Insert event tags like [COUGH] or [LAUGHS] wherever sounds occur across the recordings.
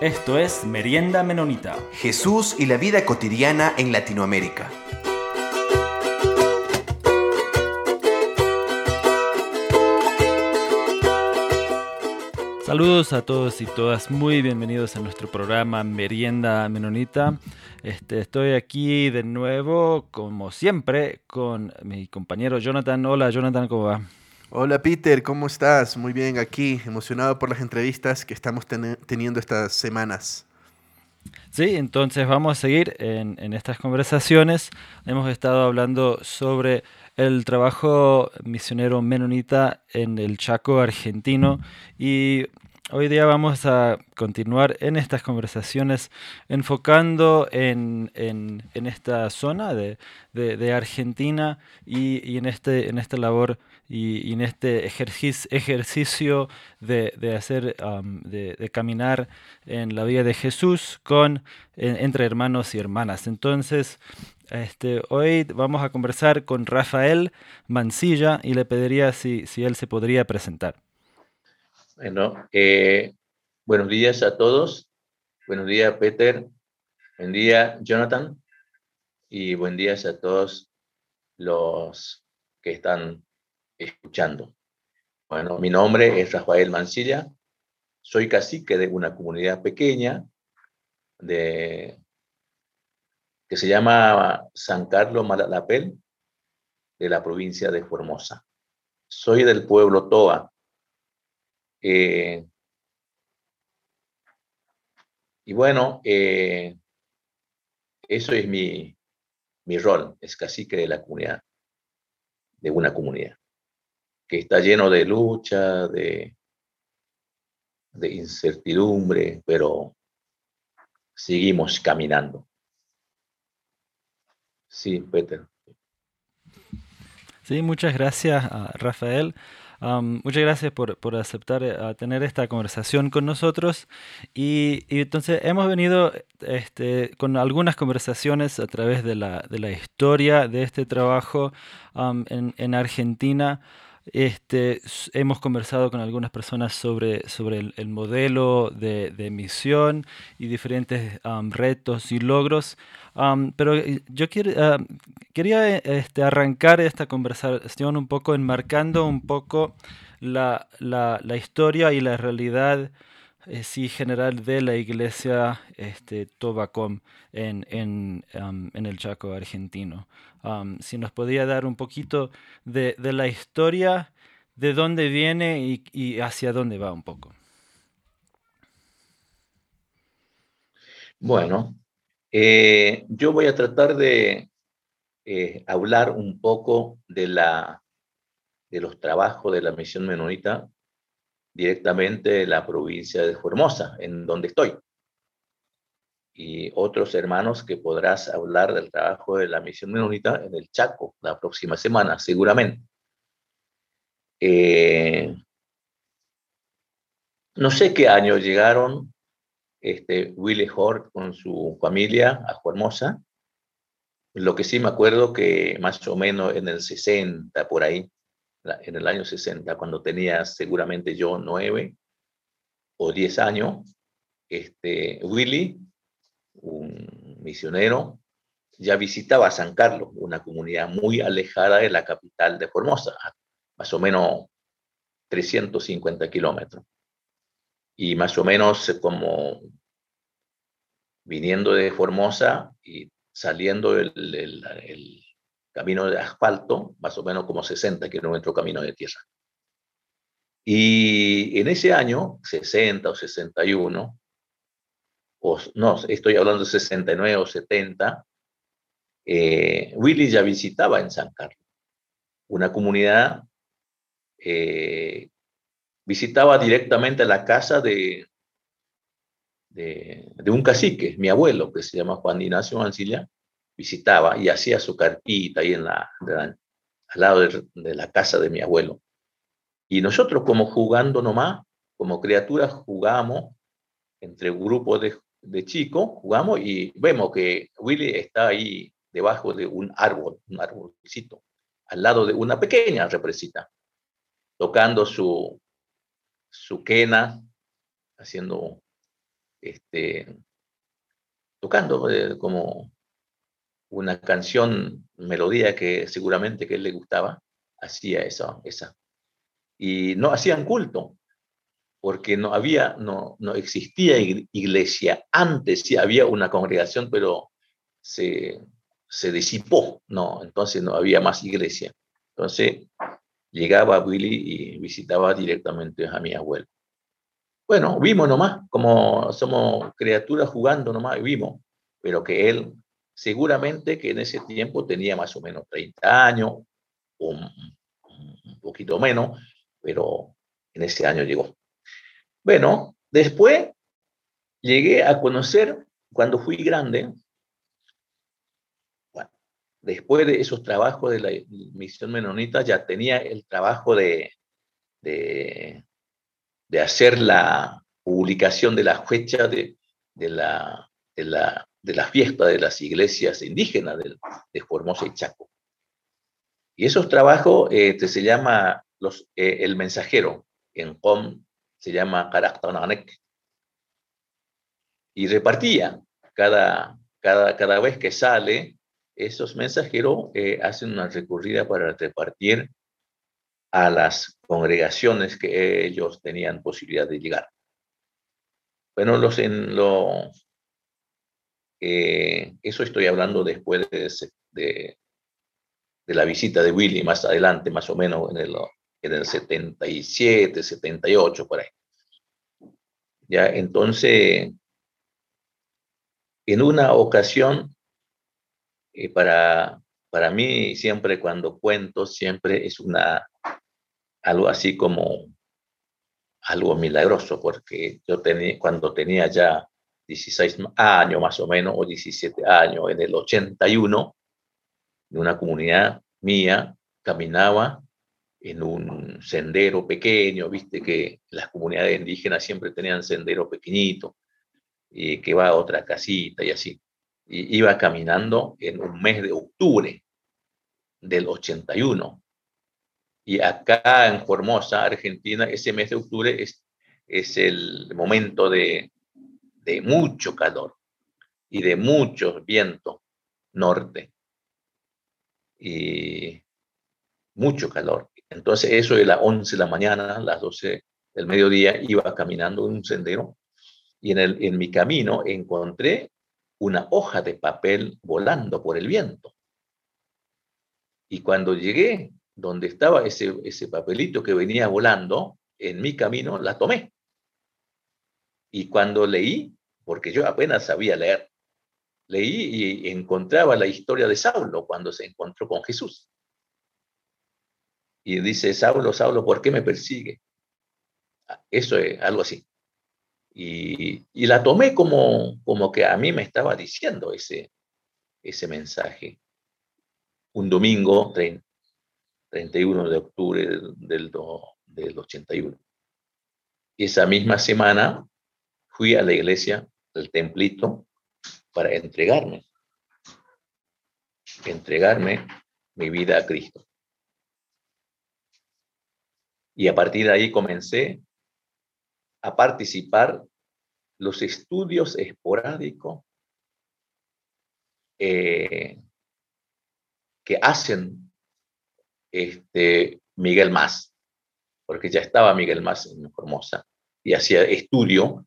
Esto es Merienda Menonita. Jesús y la vida cotidiana en Latinoamérica. Saludos a todos y todas, muy bienvenidos a nuestro programa Merienda Menonita. Este, estoy aquí de nuevo, como siempre, con mi compañero Jonathan. Hola Jonathan, ¿cómo va? Hola Peter, ¿cómo estás? Muy bien, aquí, emocionado por las entrevistas que estamos teniendo estas semanas. Sí, entonces vamos a seguir en, estas conversaciones. Hemos estado hablando sobre el trabajo misionero menonita en el Chaco argentino y Hoy día vamos a continuar en estas conversaciones enfocando en, esta zona de, Argentina y, este, en esta labor y, en este ejercicio, de, hacer, de, caminar en la vida de Jesús con, entre hermanos y hermanas. Entonces, este, hoy vamos a conversar con Rafael Mancilla y le pediría si, si él se podría presentar. Bueno, eh, buenos días a todos. Buenos días, Peter. Buen día, Jonathan. Y buen día a todos los que están escuchando. Bueno, mi nombre es Rafael Mancilla. Soy cacique de una comunidad pequeña de, que se llama San Carlos Malalapel, de la provincia de Formosa. Soy del pueblo Toa, eh, y bueno, eh, eso es mi, mi rol, es cacique de la comunidad, de una comunidad, que está lleno de lucha, de, de incertidumbre, pero seguimos caminando. Sí, Peter. Sí, muchas gracias, Rafael muchas gracias por, aceptar eh, tener esta conversación con nosotros. Y, entonces hemos venido este, con algunas conversaciones a través de la, de la historia de este trabajo en, en Argentina. Este, hemos conversado con algunas personas sobre, el, modelo de, de, misión y diferentes retos y logros, pero eh, yo quería este, arrancar esta conversación un poco enmarcando un poco la historia y la realidad eh, sí, general de la iglesia este, Tobacom en, en, el Chaco argentino si nos podía dar un poquito de, la historia, de dónde viene y, hacia dónde va un poco. Bueno, eh, yo voy a tratar de eh, hablar un poco de, la, de los trabajos de la misión menonita directamente en la provincia de Formosa, en donde estoy y otros hermanos que podrás hablar del trabajo de la misión menonita en el Chaco la próxima semana, seguramente. Eh, no sé qué año llegaron este, Willy Hort con su familia a Formosa. Lo que sí me acuerdo que más o menos en el 60, por ahí, en el año 60, cuando tenía seguramente yo nueve o diez años, este, Willy un misionero, ya visitaba San Carlos, una comunidad muy alejada de la capital de Formosa, más o menos 350 kilómetros. Y más o menos como viniendo de Formosa y saliendo el, el camino de asfalto, más o menos como 60 kilómetros camino de tierra. Y en ese año, 60 o 61, no, estoy hablando de 69 o 70, eh, Willy ya visitaba en San Carlos, una comunidad, eh, visitaba directamente la casa de, de, un cacique, mi abuelo, que se llama Juan Ignacio Mancilla, visitaba y hacía su carpita ahí en la, al lado de, de la casa de mi abuelo. Y nosotros como jugando nomás, como criaturas, jugamos entre grupos de, de chico, jugamos y vemos que Willy está ahí debajo de un árbol, un árbolcito, al lado de una pequeña represita, tocando su, su quena, haciendo este, tocando eh, como una canción, melodía que seguramente que él le gustaba, hacía esa, esa. Y no hacían culto, porque no había, no, no existía iglesia. Antes sí había una congregación, pero se, se disipó, no, entonces no había más iglesia. Entonces llegaba Willy y visitaba directamente a mi abuelo. Bueno, vimos nomás, como somos criaturas jugando nomás, vimos, pero que él seguramente que en ese tiempo tenía más o menos 30 años, o un poquito menos, pero en ese año llegó. Bueno, después llegué a conocer, cuando fui grande, después de esos trabajos de la misión menonita, ya tenía el trabajo de, de, hacer la publicación de la fecha de, la, de, la, de la fiesta de las iglesias indígenas de, de Formosa y Chaco. Y esos trabajos este, se llama los, eh, el mensajero, en COM se llama Karaktonanek. Y repartía cada, cada, cada vez que sale, esos mensajeros eh, hacen una recurrida para repartir a las congregaciones que ellos tenían posibilidad de llegar. Bueno, los en lo, eh, eso estoy hablando después de, de, de, la visita de Willy más adelante, más o menos en el en el 77, 78, por ahí. Ya, entonces, en una ocasión, eh, para, para mí siempre cuando cuento, siempre es una, algo así como algo milagroso, porque yo tenía, cuando tenía ya 16 años más o menos, o 17 años, en el 81, en una comunidad mía, caminaba en un sendero pequeño, viste que las comunidades indígenas siempre tenían sendero pequeñito, y que va a otra casita y así. Y iba caminando en un mes de octubre del 81. Y acá en Formosa, Argentina, ese mes de octubre es, es el momento de, de mucho calor y de mucho viento norte. Y mucho calor. Entonces, eso de las 11 de la mañana, las 12 del mediodía, iba caminando un sendero y en, el, en mi camino encontré una hoja de papel volando por el viento. Y cuando llegué donde estaba ese, ese papelito que venía volando, en mi camino la tomé. Y cuando leí, porque yo apenas sabía leer, leí y encontraba la historia de Saulo cuando se encontró con Jesús y dice, Saulo, Saulo, ¿por qué me persigue? Ah, eso es algo así. Y, y, la tomé como, como que a mí me estaba diciendo ese, ese mensaje. Un domingo 31 de octubre del, del 81. Y esa misma semana fui a la iglesia, al templito, para entregarme. Entregarme mi vida a Cristo. Y a partir de ahí comencé a participar los estudios esporádicos eh, que hacen este, Miguel Más, porque ya estaba Miguel Más en Formosa y hacía estudio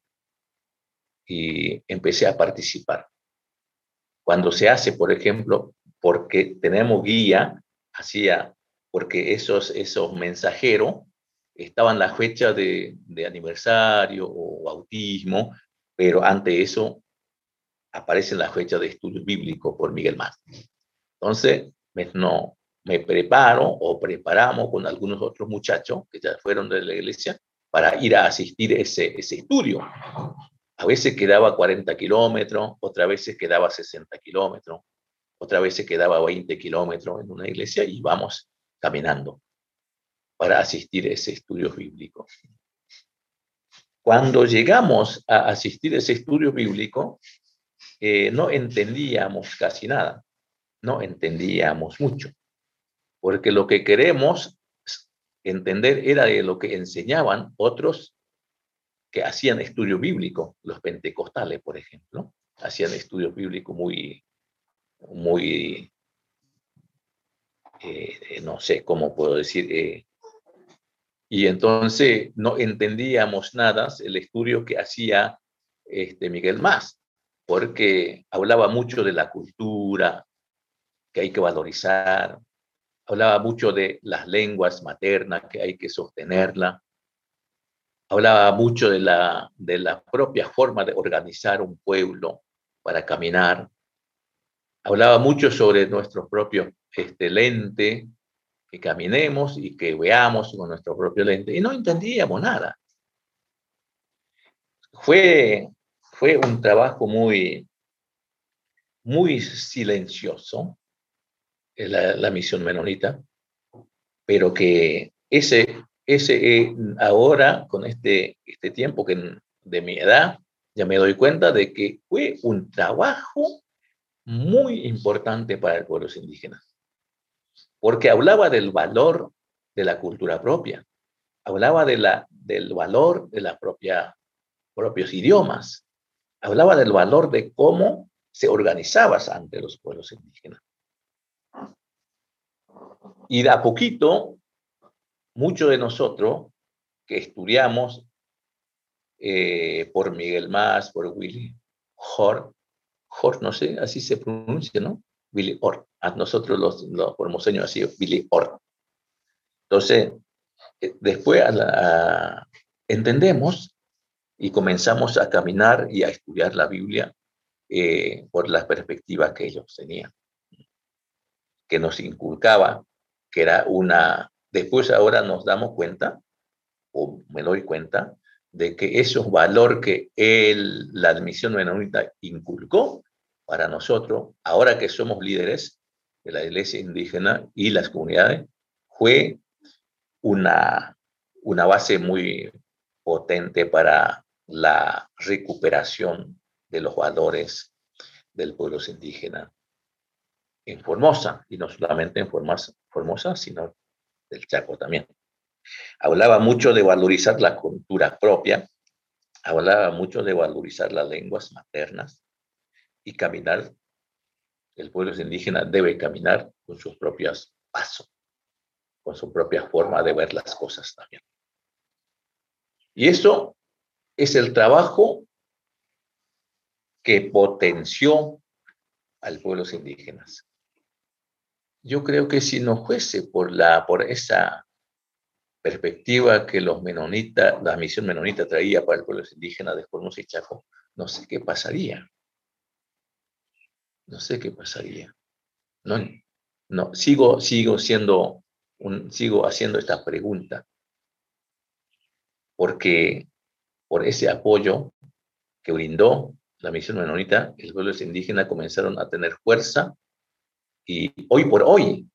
y empecé a participar. Cuando se hace, por ejemplo, porque tenemos guía, hacía, porque esos, esos mensajeros estaban las fechas de, aniversario o bautismo, pero ante eso aparecen las fechas de estudio bíblico por Miguel Más. Entonces, me, no, me preparo o preparamos con algunos otros muchachos que ya fueron de la iglesia para ir a asistir ese, ese estudio. A veces quedaba 40 kilómetros, otras veces quedaba 60 kilómetros, otra veces quedaba 20 kilómetros en una iglesia y vamos caminando para asistir a ese estudio bíblico. Cuando llegamos a asistir a ese estudio bíblico, eh, no entendíamos casi nada, no entendíamos mucho, porque lo que queremos entender era de lo que enseñaban otros que hacían estudio bíblico, los pentecostales, por ejemplo, hacían estudio bíblico muy, muy, eh, no sé cómo puedo decir, eh, y entonces no entendíamos nada el estudio que hacía este Miguel Más, porque hablaba mucho de la cultura, que hay que valorizar, hablaba mucho de las lenguas maternas, que hay que sostenerla, hablaba mucho de la, de propia forma de organizar un pueblo para caminar, hablaba mucho sobre nuestro propio este, lente, que caminemos y que veamos con nuestro propio lente. Y no entendíamos nada. Fue, fue un trabajo muy, muy silencioso, la, la misión menonita, pero que ese, ese eh, ahora, con este, este tiempo que de mi edad, ya me doy cuenta de que fue un trabajo muy importante para el pueblo indígena porque hablaba del valor de la cultura propia, hablaba de la, del valor de los propios idiomas, hablaba del valor de cómo se organizaba ante los pueblos indígenas. Y de a poquito, muchos de nosotros que estudiamos eh, por Miguel Más, por Willy Hort, Hort, no sé, así se pronuncia, ¿no? Willy Hort a nosotros los, los formoseños así, Billy Orr. Entonces, eh, después entendemos y comenzamos a caminar y a estudiar la Biblia eh, por las perspectivas que ellos tenían, que nos inculcaba que era una... Después ahora nos damos cuenta, o me doy cuenta, de que esos valor que la admisión menonita inculcó para nosotros, ahora que somos líderes, de la iglesia indígena y las comunidades fue una, una base muy potente para la recuperación de los valores del pueblo indígena en Formosa, y no solamente en Formosa, Formosa, sino del Chaco también. Hablaba mucho de valorizar la cultura propia, hablaba mucho de valorizar las lenguas maternas y caminar el pueblo indígena debe caminar con sus propios pasos, con su propia forma de ver las cosas también. Y eso es el trabajo que potenció al pueblo indígenas. Yo creo que si no fuese por, la, por esa perspectiva que los menonitas, la misión menonita traía para el pueblo indígena de Formosa y Chaco, no sé qué pasaría no sé qué pasaría. No, no, sigo, sigo siendo, un, sigo haciendo esta pregunta, porque por ese apoyo que brindó la misión menonita, los pueblos indígenas comenzaron a tener fuerza y hoy por hoy,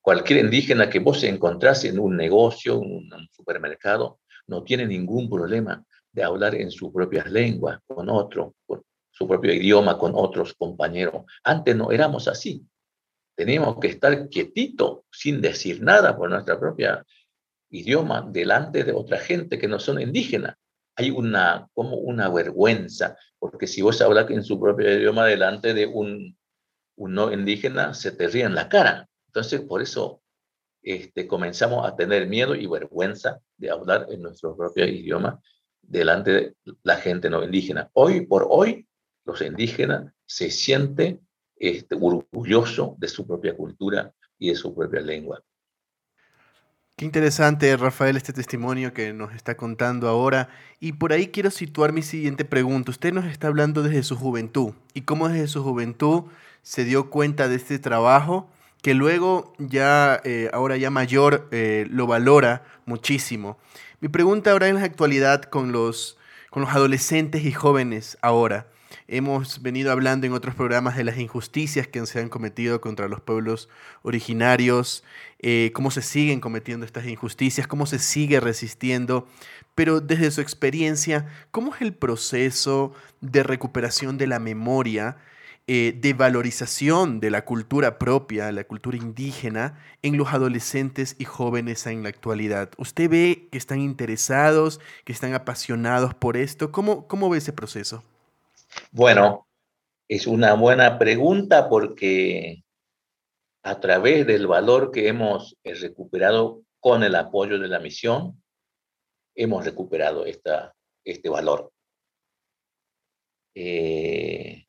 cualquier indígena que vos encontrase en un negocio, un supermercado, no tiene ningún problema de hablar en sus propias lenguas con otro, su propio idioma con otros compañeros. Antes no éramos así. Teníamos que estar quietito, sin decir nada por nuestra propia idioma, delante de otra gente que no son indígenas. Hay una, como una vergüenza, porque si vos hablas en su propio idioma delante de un, un no indígena, se te ríe en la cara. Entonces, por eso este, comenzamos a tener miedo y vergüenza de hablar en nuestro propio idioma delante de la gente no indígena. Hoy por hoy los indígenas se sienten este, orgullosos de su propia cultura y de su propia lengua. Qué interesante, Rafael, este testimonio que nos está contando ahora. Y por ahí quiero situar mi siguiente pregunta. Usted nos está hablando desde su juventud y cómo desde su juventud se dio cuenta de este trabajo que luego ya, eh, ahora ya mayor, eh, lo valora muchísimo. Mi pregunta ahora en la actualidad con los, con los adolescentes y jóvenes ahora. Hemos venido hablando en otros programas de las injusticias que se han cometido contra los pueblos originarios, eh, cómo se siguen cometiendo estas injusticias, cómo se sigue resistiendo, pero desde su experiencia, ¿cómo es el proceso de recuperación de la memoria eh, de valorización de la cultura propia, la cultura indígena, en los adolescentes y jóvenes en la actualidad? ¿Usted ve que están interesados, que están apasionados por esto? ¿Cómo, cómo ve ese proceso? Bueno, es una buena pregunta porque a través del valor que hemos eh, recuperado con el apoyo de la misión, hemos recuperado esta, este valor. Eh,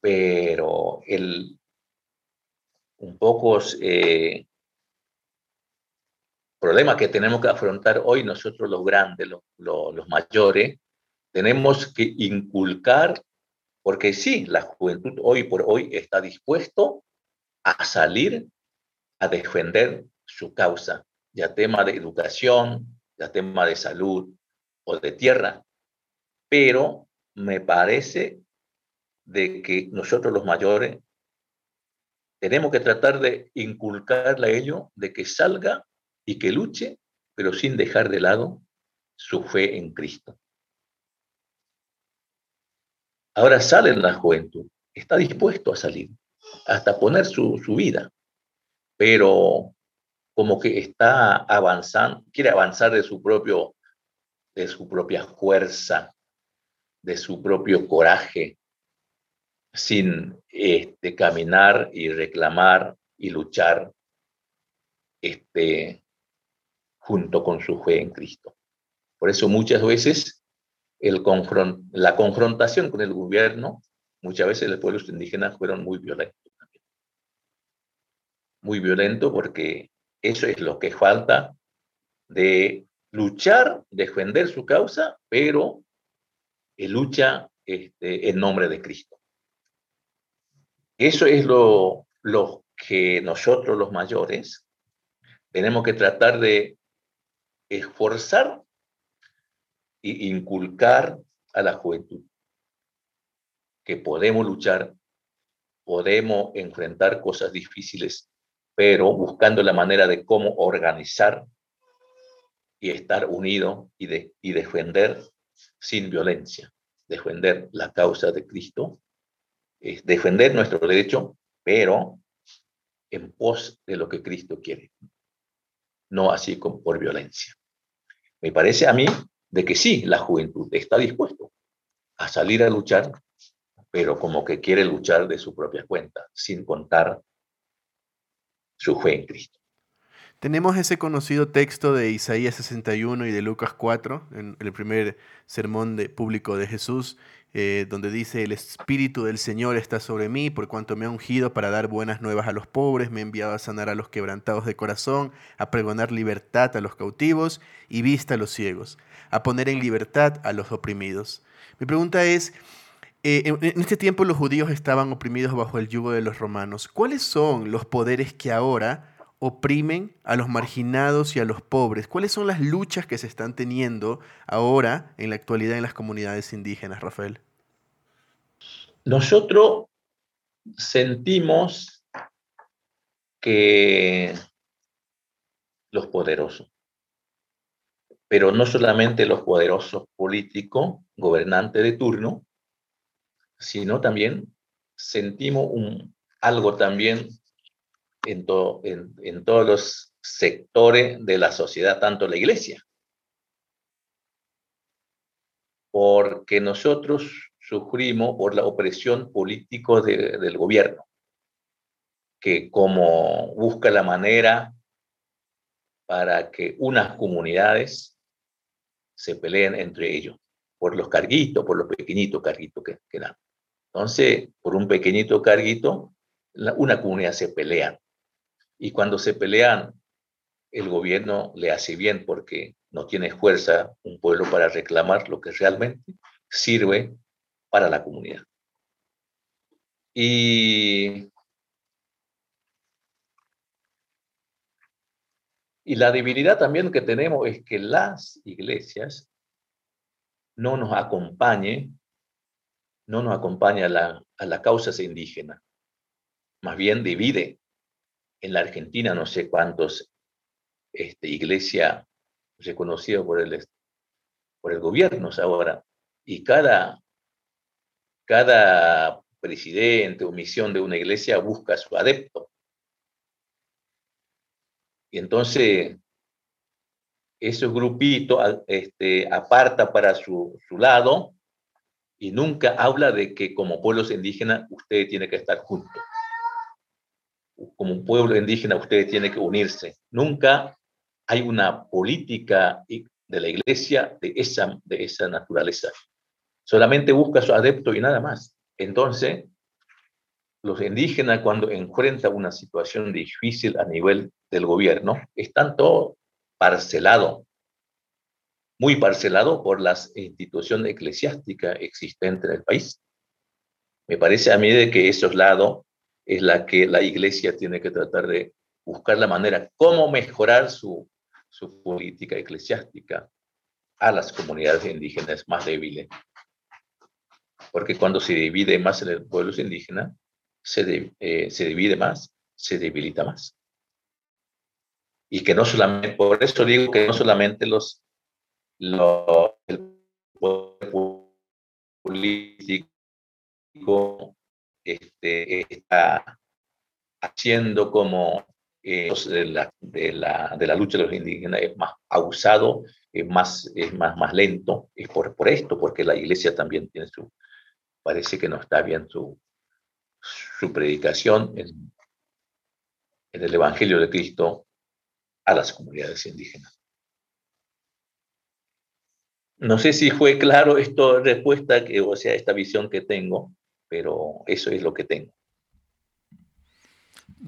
pero el, un poco eh, problema que tenemos que afrontar hoy nosotros los grandes, los, los mayores, tenemos que inculcar, porque sí, la juventud hoy por hoy está dispuesto a salir a defender su causa, ya tema de educación, ya tema de salud o de tierra, pero me parece de que nosotros los mayores tenemos que tratar de inculcarle a ello de que salga y que luche, pero sin dejar de lado su fe en Cristo. Ahora sale en la juventud, está dispuesto a salir, hasta poner su, vida, pero como que está avanzando, quiere avanzar de su propio, de su propia fuerza, de su propio coraje, sin este, caminar y reclamar y luchar este, junto con su fe en Cristo. Por eso muchas veces el la confrontación con el gobierno, muchas veces los pueblos indígenas fueron muy violentos también. Muy violento porque eso es lo que falta de luchar, defender su causa, pero lucha este, en nombre de Cristo. Eso es lo, lo que nosotros los mayores tenemos que tratar de esforzar inculcar a la juventud que podemos luchar, podemos enfrentar cosas difíciles, pero buscando la manera de cómo organizar y estar unido y, de, y defender sin violencia, defender la causa de Cristo, es defender nuestro derecho, pero en pos de lo que Cristo quiere, no así como por violencia. Me parece a mí de que sí, la juventud está dispuesto a salir a luchar, pero como que quiere luchar de su propia cuenta, sin contar su fe en Cristo. Tenemos ese conocido texto de Isaías 61 y de Lucas 4, en el primer sermón público de Jesús, eh, donde dice, el Espíritu del Señor está sobre mí, por cuanto me ha ungido para dar buenas nuevas a los pobres, me ha enviado a sanar a los quebrantados de corazón, a pregonar libertad a los cautivos y vista a los ciegos, a poner en libertad a los oprimidos. Mi pregunta es, eh, en este tiempo los judíos estaban oprimidos bajo el yugo de los romanos. ¿Cuáles son los poderes que ahora oprimen a los marginados y a los pobres? ¿Cuáles son las luchas que se están teniendo ahora en la actualidad en las comunidades indígenas, Rafael? Nosotros sentimos que los poderosos, pero no solamente los poderosos políticos, gobernantes de turno, sino también sentimos un, algo también en, en, todos los sectores de la sociedad, tanto la iglesia. Porque nosotros sufrimos por la opresión política del gobierno, que como busca la manera para que unas comunidades se peleen entre ellos, por los carguitos, por los pequeñitos carguitos que dan. Entonces, por un pequeñito carguito, una comunidad se pelea. Y cuando se pelean, el gobierno le hace bien porque no tiene fuerza un pueblo para reclamar lo que realmente sirve para la comunidad. Y, la debilidad también que tenemos es que las iglesias no nos acompañen, no nos acompaña a la, a la causa indígena, más bien divide en la Argentina no sé cuántos este, iglesias reconocidas por el, por el gobierno ahora, y cada cada presidente o misión de una iglesia busca su adepto. Y entonces, esos grupitos este, aparta para su, su lado y nunca habla de que como pueblos indígenas usted tiene que estar juntos. Como un pueblo indígena usted tiene que unirse. Nunca hay una política de la iglesia de esa, de esa naturaleza. Solamente busca su adepto y nada más. Entonces, los indígenas cuando enfrentan una situación difícil a nivel del gobierno, están todos parcelados, muy parcelados por las instituciones eclesiásticas existentes en el país. Me parece a mí de que esos lados es la que la iglesia tiene que tratar de buscar la manera cómo mejorar su, su política eclesiástica a las comunidades indígenas más débiles. Porque cuando se divide más en el pueblo indígena, se, eh, se divide más, se debilita más. Y que no solamente, por eso digo que no solamente los, los el este, está haciendo como eh, de, la, de, la, de, la, lucha de los indígenas es más abusado, es más, es más, más lento, es por, por esto, porque la iglesia también tiene su, parece que no está bien su, su predicación en, en el Evangelio de Cristo a las comunidades indígenas. No sé si fue claro esta respuesta, que, o sea, esta visión que tengo, pero eso es lo que tengo.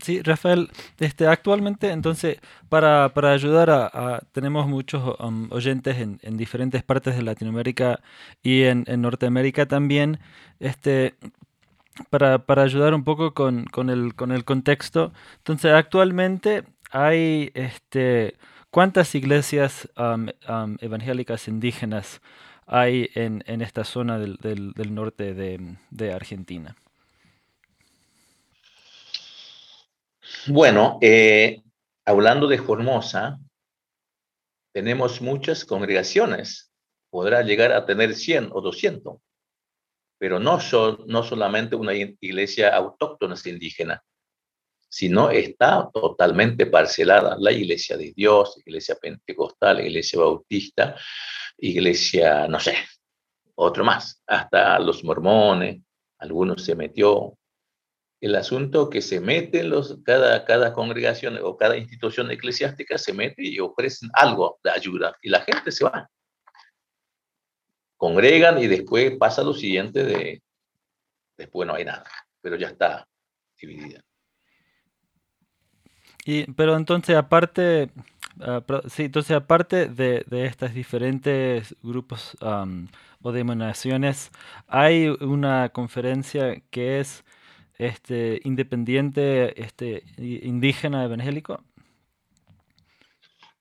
Sí, Rafael, este, actualmente entonces para, para ayudar a, tenemos muchos um, oyentes en, en, diferentes partes de Latinoamérica y en, en Norteamérica también, este, para, para, ayudar un poco con, con, el, con el contexto, entonces actualmente hay este, cuántas iglesias um, um, evangélicas indígenas hay en, en esta zona del, del, del norte de, de Argentina. Bueno, eh, hablando de Formosa, tenemos muchas congregaciones. Podrá llegar a tener 100 o 200, pero no, son, no solamente una iglesia autóctona indígena, sino está totalmente parcelada. La iglesia de Dios, iglesia pentecostal, iglesia bautista, iglesia, no sé, otro más, hasta los mormones, algunos se metió, el asunto que se meten los, cada, cada congregación o cada institución eclesiástica se mete y ofrecen algo de ayuda y la gente se va. Congregan y después pasa lo siguiente de, después no hay nada, pero ya está dividida. Y, pero entonces aparte, uh, sí, entonces aparte de, de estos diferentes grupos o denominaciones, hay una conferencia que es este, independiente este, indígena evangélico?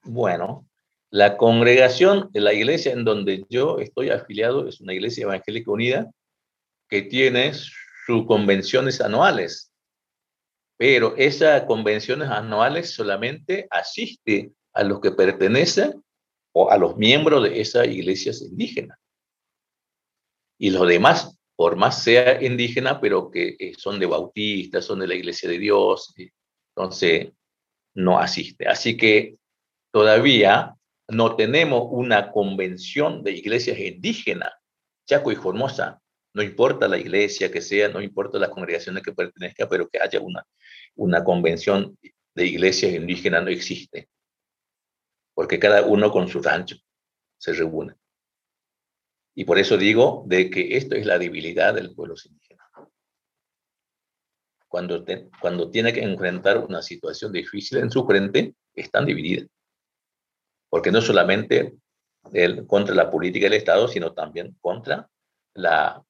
Bueno, la congregación la iglesia en donde yo estoy afiliado es una iglesia evangélica unida que tiene sus convenciones anuales, pero esas convenciones anuales solamente asiste a los que pertenecen o a los miembros de esas iglesias indígenas. Y los demás por más sea indígena, pero que eh, son de bautistas, son de la Iglesia de Dios, entonces no asiste. Así que todavía no tenemos una convención de iglesias indígenas, Chaco y Formosa. No importa la iglesia que sea, no importa las congregaciones que pertenezca, pero que haya una, una convención de iglesias indígenas no existe. Porque cada uno con su rancho se reúne. Y por eso digo de que esto es la debilidad del pueblo indígena. Cuando, cuando tiene que enfrentar una situación difícil en su frente, están divididas. Porque no solamente contra la política del Estado, sino también contra la,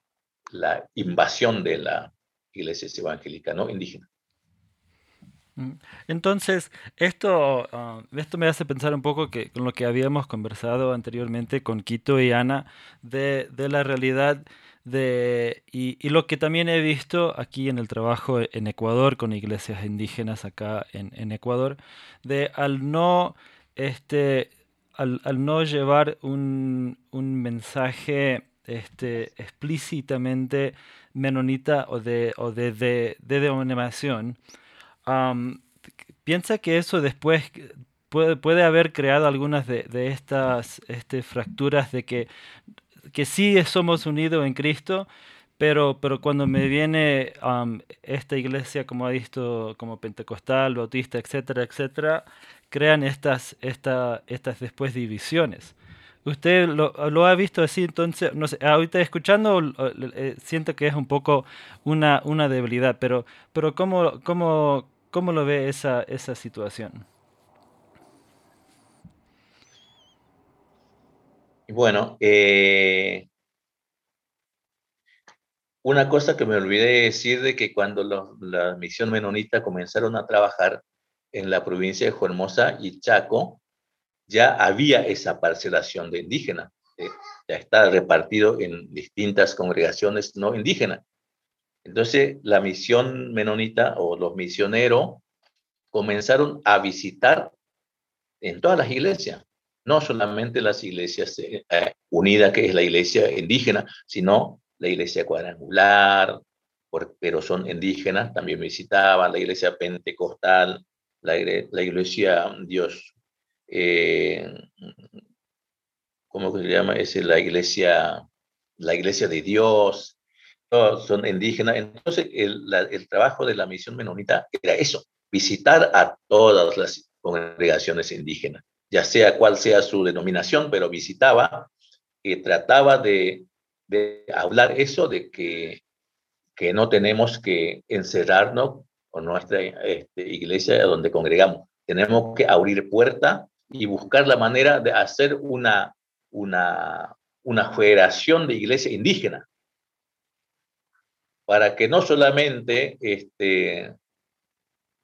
la invasión de la iglesia evangélica no indígena. Mm. Entonces, esto, ah, esto me hace pensar un poco que con lo que habíamos conversado anteriormente con Quito y Ana de, de la realidad de, y, y, lo que también he visto aquí en el trabajo en Ecuador con iglesias indígenas acá en, en Ecuador, de al no, este, al, al no llevar un, un mensaje este, explícitamente menonita o de, o de, de, denominación, piensa que eso después puede, puede haber creado algunas de, estas este, fracturas de que, que sí somos unidos en Cristo, pero, pero cuando me viene esta iglesia, como ha visto, como pentecostal, bautista, etcétera, etcétera, crean estas, esta, estas después divisiones. ¿Usted lo, ha visto así? Entonces, no sé, ahorita escuchando eh, siento que es un poco una, una debilidad, pero, pero ¿cómo, cómo, cómo lo ve esa, esa situación? Bueno, eh, una cosa que me olvidé decir de que cuando la misión menonita comenzaron a trabajar en la provincia de Formosa y Chaco, ya había esa parcelación de indígenas. Eh, ya está repartido en distintas congregaciones no indígenas. Entonces, la misión menonita o los misioneros comenzaron a visitar en todas las iglesias, no solamente las iglesias eh, unidas, que es la iglesia indígena, sino la iglesia cuadrangular, pero son indígenas, también visitaban la iglesia pentecostal, la, la iglesia Dios, eh, ¿cómo se llama? Es la iglesia, la iglesia de Dios, todos son indígenas. Entonces, el, el trabajo de la misión menonita era eso, visitar a todas las congregaciones indígenas, ya sea cual sea su denominación, pero visitaba y trataba de de hablar eso de que, que no tenemos que encerrarnos con nuestra este, iglesia donde congregamos. Tenemos que abrir puerta y buscar la manera de hacer una, una, una federación de iglesia indígena para que no solamente este,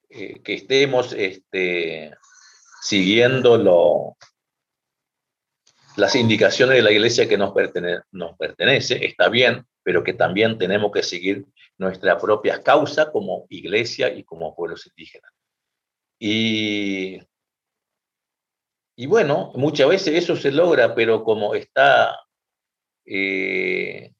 eh, que estemos este, siguiendo lo, las indicaciones de la iglesia que nos, nos pertenece, está bien, pero que también tenemos que seguir nuestra propia causa como iglesia y como pueblos indígenas. Y, y bueno, muchas veces eso se logra, pero como está eh,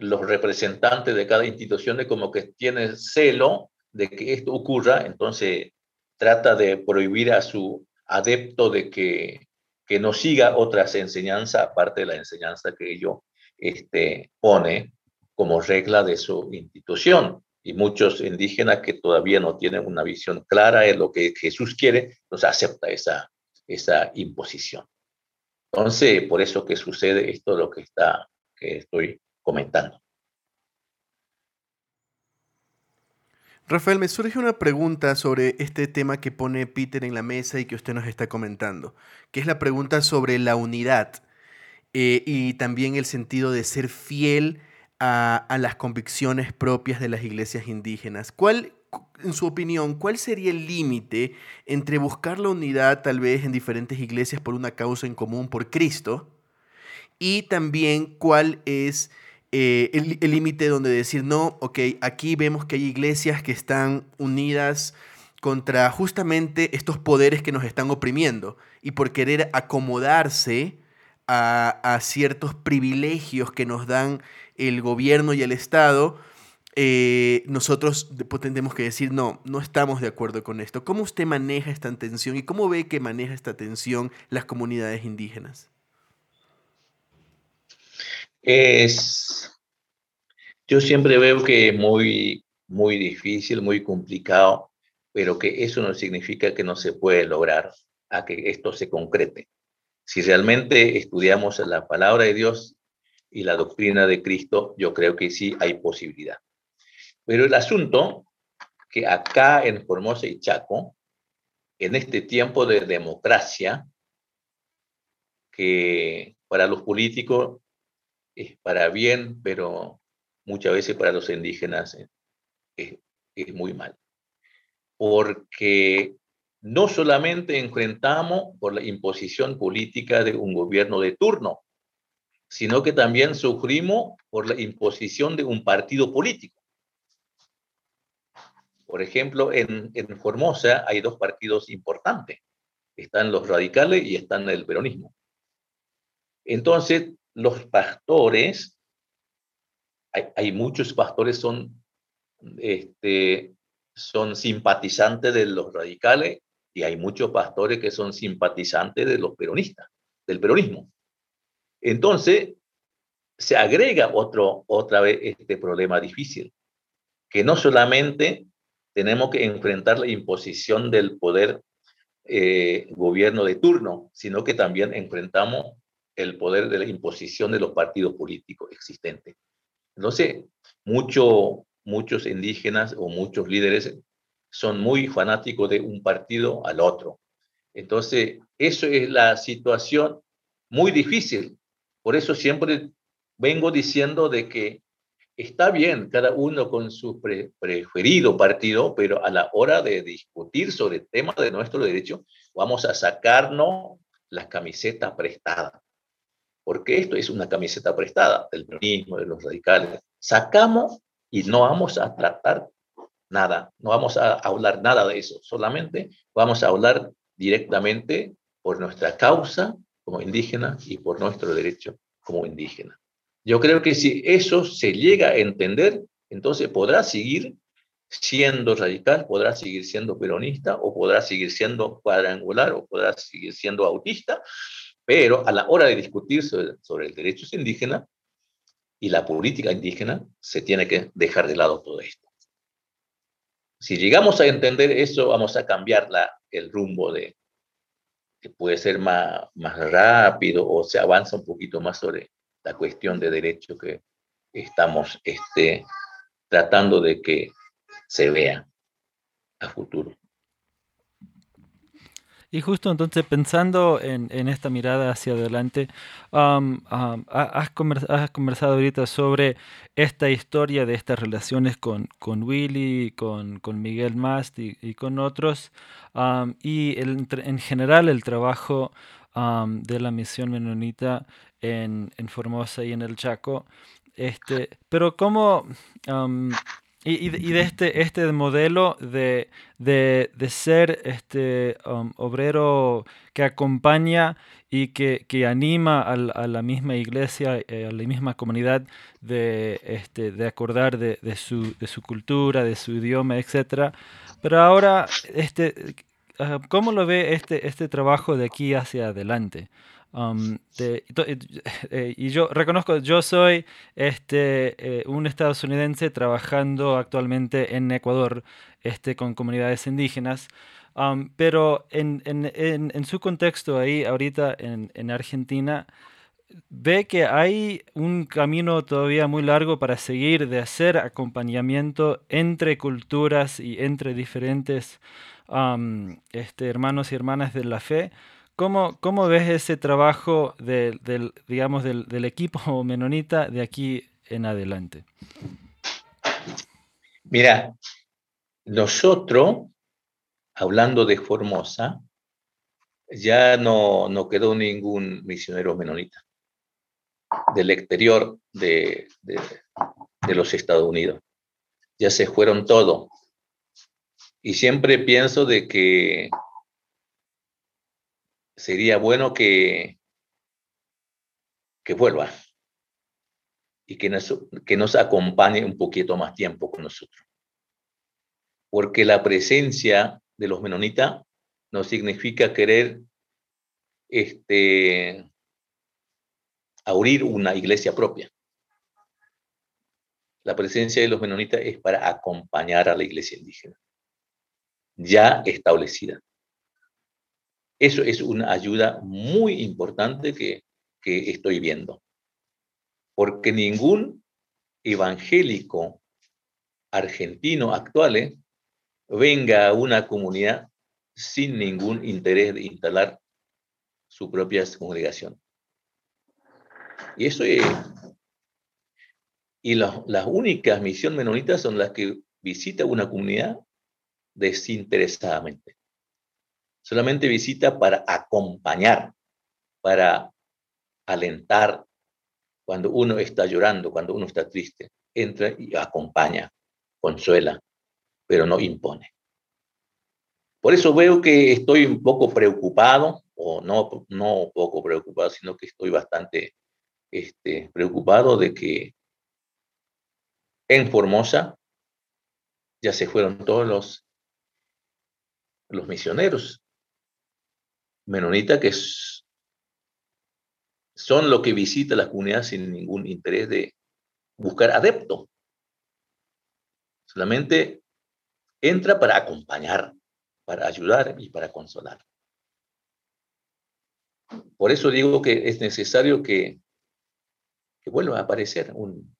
los representantes de cada institución de como que tienen celo de que esto ocurra, entonces trata de prohibir a su adepto de que que no siga otras enseñanzas aparte de la enseñanza que ellos este, pone como regla de su institución. Y muchos indígenas que todavía no tienen una visión clara de lo que Jesús quiere, nos acepta esa, esa imposición. Entonces, por eso que sucede esto lo que, está, que estoy comentando. Rafael, me surge una pregunta sobre este tema que pone Peter en la mesa y que usted nos está comentando, que es la pregunta sobre la unidad eh, y también el sentido de ser fiel a, las convicciones propias de las iglesias indígenas. ¿Cuál, en su opinión, cuál sería el límite entre buscar la unidad tal vez en diferentes iglesias por una causa en común, por Cristo, y también cuál es eh, el límite donde decir, no, ok, aquí vemos que hay iglesias que están unidas contra justamente estos poderes que nos están oprimiendo y por querer acomodarse a, ciertos privilegios que nos dan el gobierno y el Estado, eh, nosotros tenemos que decir, no, no estamos de acuerdo con esto. ¿Cómo usted maneja esta tensión y cómo ve que maneja esta tensión las comunidades indígenas? Es, yo siempre veo que es muy, muy difícil, muy complicado, pero que eso no significa que no se puede lograr a que esto se concrete. Si realmente estudiamos la palabra de Dios y la doctrina de Cristo, yo creo que sí hay posibilidad. Pero el asunto que acá en Formosa y Chaco, en este tiempo de democracia, que para los políticos es para bien, pero muchas veces para los indígenas es, muy mal. Porque no solamente enfrentamos por la imposición política de un gobierno de turno, sino que también sufrimos por la imposición de un partido político. Por ejemplo, en, en Formosa hay dos partidos importantes. Están los radicales y están el peronismo. Entonces, los pastores, hay, muchos pastores son, este, son simpatizantes de los radicales y hay muchos pastores que son simpatizantes de los peronistas, del peronismo. Entonces, se agrega otro, otra vez este problema difícil, que no solamente tenemos que enfrentar la imposición del poder eh, gobierno de turno, sino que también enfrentamos el poder de la imposición de los partidos políticos existentes. Entonces, mucho, muchos indígenas o muchos líderes son muy fanáticos de un partido al otro. Entonces, eso es la situación muy difícil. Por eso siempre vengo diciendo de que está bien cada uno con su preferido partido, pero a la hora de discutir sobre el tema de nuestro derecho, vamos a sacarnos las camisetas prestadas. Porque esto es una camiseta prestada del peronismo, de los radicales. Sacamos y no vamos a tratar nada, no vamos a hablar nada de eso, solamente vamos a hablar directamente por nuestra causa como indígena y por nuestro derecho como indígena. Yo creo que si eso se llega a entender, entonces podrá seguir siendo radical, podrá seguir siendo peronista, o podrá seguir siendo cuadrangular, o podrá seguir siendo autista, pero a la hora de discutir sobre, sobre el derechos indígenas y la política indígena, se tiene que dejar de lado todo esto. Si llegamos a entender eso, vamos a cambiar el rumbo de, que puede ser más, más rápido o se avanza un poquito más sobre la cuestión de derecho que estamos este, tratando de que se vea a futuro. Y justo entonces pensando en, en esta mirada hacia adelante, has, conversado, ahorita sobre esta historia de estas relaciones con, con Willy, con, con Miguel Mast y, con otros, y en general el trabajo de la misión menonita en, en, Formosa y en el Chaco. Este, pero cómo... y, de este, este modelo de, de, de ser este obrero que acompaña y que, que anima a, la misma iglesia, eh, a la misma comunidad de, este, de acordar de, de, su, de su cultura, de su idioma, etc. Pero ahora, este, ¿cómo lo ve este, este trabajo de aquí hacia adelante? Um, [LAUGHS] eh, y yo reconozco, yo soy este, eh, un estadounidense trabajando actualmente en Ecuador este, con comunidades indígenas, um, pero en, en, en, su contexto ahí, ahorita en, en Argentina, ve que hay un camino todavía muy largo para seguir de hacer acompañamiento entre culturas y entre diferentes um, este, hermanos y hermanas de la fe. ¿Cómo, ¿Cómo, ves ese trabajo del, digamos, del, del, equipo [LAUGHS] menonita de aquí en adelante? Mira, nosotros, hablando de Formosa, ya no, no quedó ningún misionero menonita del exterior de, de, de los Estados Unidos. Ya se fueron todos. Y siempre pienso de que sería bueno que, que vuelva y que nos, que nos acompañe un poquito más tiempo con nosotros. Porque la presencia de los menonitas no significa querer este, abrir una iglesia propia. La presencia de los menonitas es para acompañar a la iglesia indígena, ya establecida. Eso es una ayuda muy importante que, estoy viendo. Porque ningún evangélico argentino actual eh, venga a una comunidad sin ningún interés de instalar su propia congregación. Y eso es... Y las únicas misiones menonitas son las que visita una comunidad desinteresadamente solamente visita para acompañar, para alentar cuando uno está llorando, cuando uno está triste. Entra y acompaña, consuela, pero no impone. Por eso veo que estoy un poco preocupado, o no, no poco preocupado, sino que estoy bastante este, preocupado de que en Formosa ya se fueron todos los, los misioneros menonitas que son los que visitan la comunidad sin ningún interés de buscar adepto. Solamente entra para acompañar, para ayudar y para consolar. Por eso digo que es necesario que, que vuelva a aparecer un,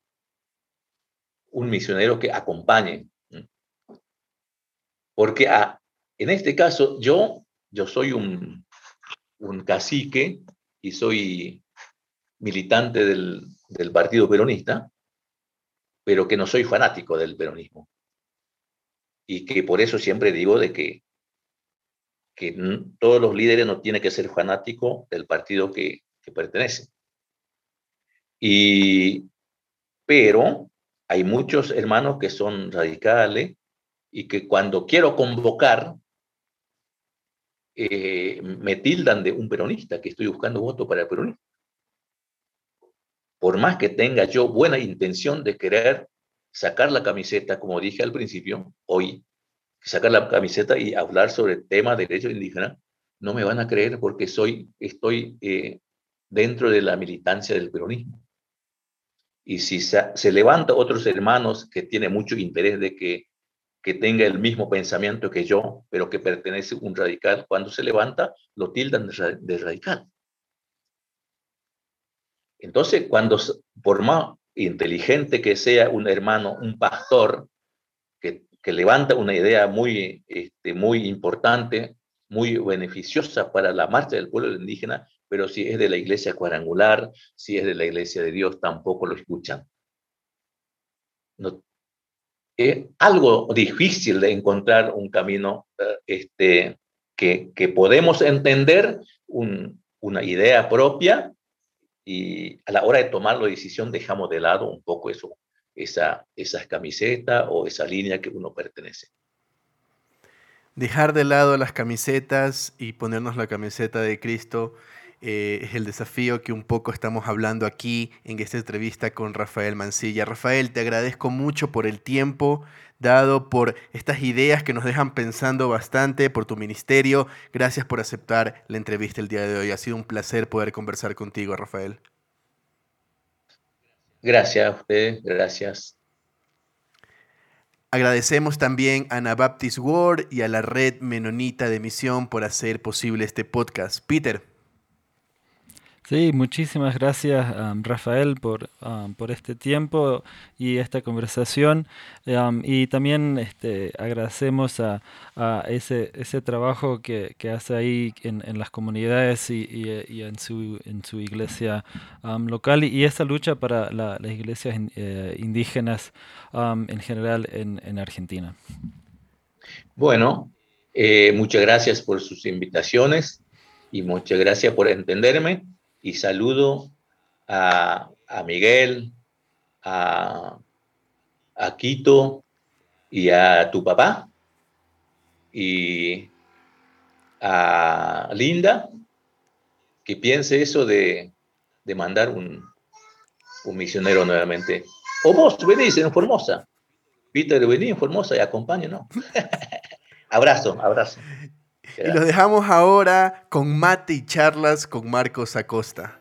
un misionero que acompañe. Porque en este caso yo, yo soy un, un cacique y soy militante del, Partido Peronista, pero que no soy fanático del peronismo. Y que por eso siempre digo de que que todos los líderes no tienen que ser fanáticos del partido que, que pertenecen. Y, pero hay muchos hermanos que son radicales y que cuando quiero convocar, eh, me tildan de un peronista, que estoy buscando voto para el peronismo. Por más que tenga yo buena intención de querer sacar la camiseta, como dije al principio, hoy sacar la camiseta y hablar sobre el tema de derechos indígenas, no me van a creer porque soy, estoy eh, dentro de la militancia del peronismo. Y si se, se levanta otros hermanos que tienen mucho interés de que, que tenga el mismo pensamiento que yo, pero que pertenece a un radical, cuando se levanta, lo tildan de, radical. Entonces, cuando, por más inteligente que sea un hermano, un pastor, que levanta una idea muy, este, muy importante, muy beneficiosa para la marcha del pueblo indígena, pero si es de la iglesia cuadrangular, si es de la iglesia de Dios, tampoco lo escuchan. No, es algo difícil de encontrar un camino eh, este, que, que podemos entender un, una idea propia y a la hora de tomar la decisión dejamos de lado un poco eso esa, esa camiseta o esa línea que uno pertenece. Dejar de lado las camisetas y ponernos la camiseta de Cristo eh, es el desafío que un poco estamos hablando aquí en esta entrevista con Rafael Mancilla. Rafael, te agradezco mucho por el tiempo dado, por estas ideas que nos dejan pensando bastante, por tu ministerio. Gracias por aceptar la entrevista el día de hoy. Ha sido un placer poder conversar contigo, Rafael. Gracias a ustedes, gracias. Agradecemos también a Anabaptist World y a la red menonita de misión por hacer posible este podcast. Peter. Sí, muchísimas gracias um, Rafael por, um, por este tiempo y esta conversación. Um, y también este, agradecemos a, ese, ese trabajo que, hace ahí en, las comunidades y, en, su, en su iglesia local y, esa lucha para las iglesias eh, indígenas en general en, Argentina. Bueno, eh, muchas gracias por sus invitaciones y muchas gracias por entenderme y saludo a, Miguel, a, Quito y a tu papá y a Linda, que piense eso de, mandar un, misionero nuevamente. O vos venís en Formosa. Peter, vení en Formosa y acompáñanos. [LAUGHS] abrazo, abrazo. Y lo dejamos ahora con mate y charlas con Marcos Acosta.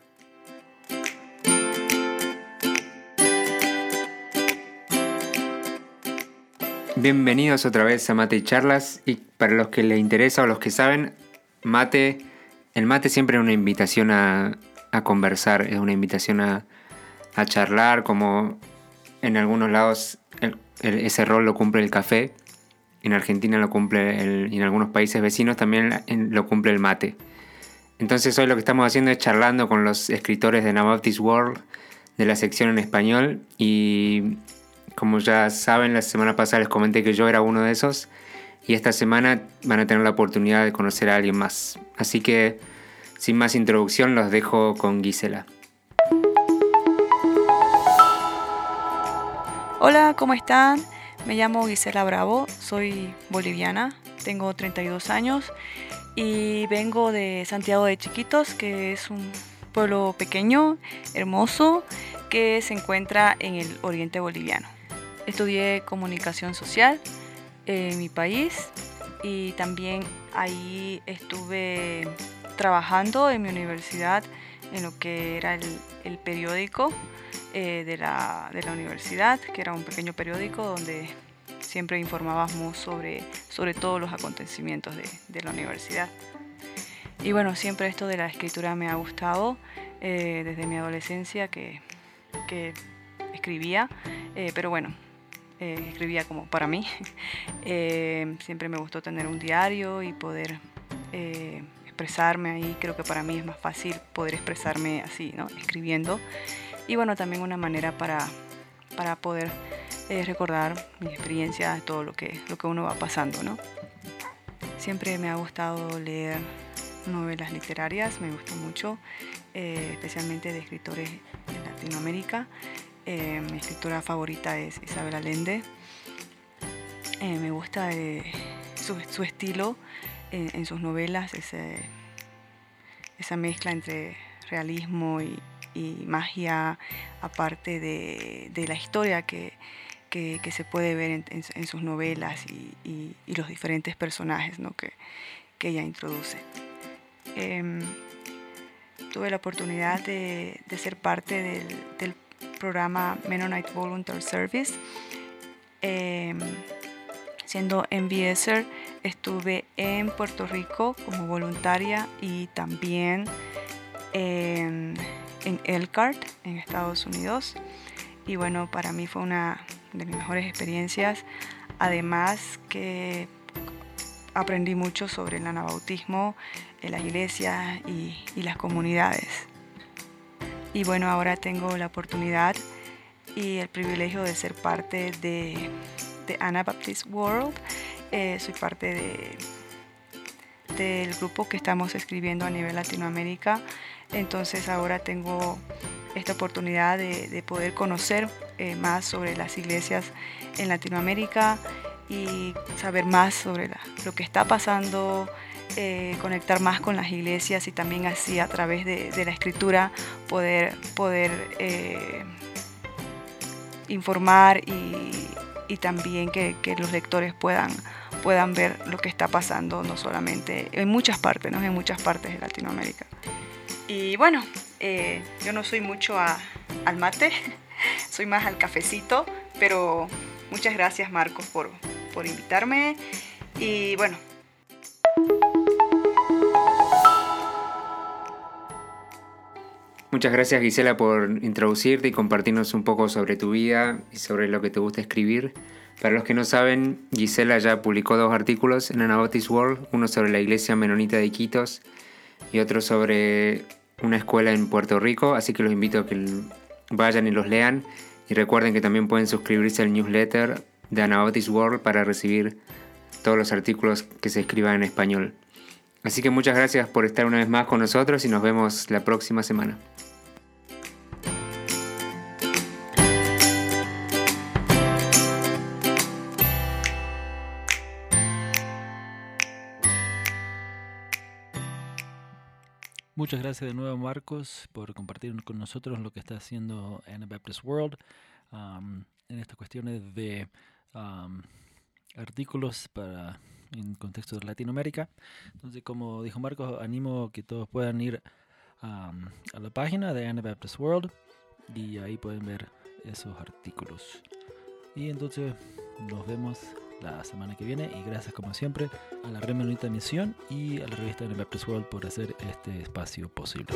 Bienvenidos otra vez a Mate y Charlas. Y para los que les interesa o los que saben, mate, el mate siempre es una invitación a, conversar, es una invitación a, charlar, como en algunos lados ese rol lo cumple el café en Argentina lo cumple, y en algunos países vecinos también lo cumple el mate. Entonces hoy lo que estamos haciendo es charlando con los escritores de Nabaptist World de la sección en español y como ya saben la semana pasada les comenté que yo era uno de esos y esta semana van a tener la oportunidad de conocer a alguien más. Así que sin más introducción los dejo con Gisela. Hola, ¿cómo están? Me llamo Gisela Bravo, soy boliviana, tengo 32 años y vengo de Santiago de Chiquitos, que es un pueblo pequeño, hermoso, que se encuentra en el oriente boliviano. Estudié comunicación social en mi país y también ahí estuve trabajando en mi universidad en lo que era el, periódico eh, de, la, universidad, que era un pequeño periódico donde siempre informábamos sobre, sobre todos los acontecimientos de, la universidad. Y bueno, siempre esto de la escritura me ha gustado eh, desde mi adolescencia que, que escribía, eh, pero bueno, escribía como para mí. [LAUGHS] siempre me gustó tener un diario y poder expresarme ahí. Creo que para mí es más fácil poder expresarme así, ¿no? Escribiendo. Y bueno, también una manera para, para poder eh, recordar mis experiencias, todo lo que, lo que uno va pasando, ¿no? Siempre me ha gustado leer novelas literarias, me gusta mucho, eh, especialmente de escritores de Latinoamérica. Eh, mi escritora favorita es Isabel Allende. me gusta su, su, estilo, en, sus novelas esa mezcla entre realismo y, magia, aparte de, la historia que, se puede ver en, sus novelas y, los diferentes personajes que, ella introduce. Em, tuve la oportunidad de, ser parte del, programa Mennonite Volunteer Service. Em, siendo MBSer, estuve en Puerto Rico como voluntaria y también en, en Elkhart, en Estados Unidos. Y bueno, para mí fue una de mis mejores experiencias. Además que aprendí mucho sobre el anabautismo, en las iglesias y, las comunidades. Y bueno, ahora tengo la oportunidad y el privilegio de ser parte de de Anabaptist World. Eh, soy parte de, del grupo que estamos escribiendo a nivel Latinoamérica. Entonces ahora tengo esta oportunidad de, poder conocer eh, más sobre las iglesias en Latinoamérica y saber más sobre lo que está pasando, eh, conectar más con las iglesias y también así a través de, la escritura poder, poder informar y, y también que, los lectores puedan, puedan ver lo que está pasando, no solamente en muchas partes, ¿no? en muchas partes de Latinoamérica. Y bueno, eh, yo no soy mucho al mate, [LAUGHS] soy más al cafecito, pero muchas gracias Marcos por, por invitarme y bueno. Muchas gracias Gisela por introducirte y compartirnos un poco sobre tu vida y sobre lo que te gusta escribir. Para los que no saben, Gisela ya publicó dos artículos en Anabaptist World, uno sobre la iglesia menonita de Iquitos y otro sobre una escuela en Puerto Rico, así que los invito a que vayan y los lean y recuerden que también pueden suscribirse al newsletter de Anabaptist World para recibir todos los artículos que se escriban en español. Así que muchas gracias por estar una vez más con nosotros y nos vemos la próxima semana. Muchas gracias de nuevo Marcos por compartir con nosotros lo que está haciendo Anabaptist World en estas cuestiones de artículos para en contexto de Latinoamérica. Entonces, como dijo Marcos, animo que todos puedan ir a la página de Anabaptist World y ahí pueden ver esos artículos. Y entonces nos vemos la semana que viene y gracias como siempre a la Red Misión y a la revista Anabaptist World por hacer este espacio posible.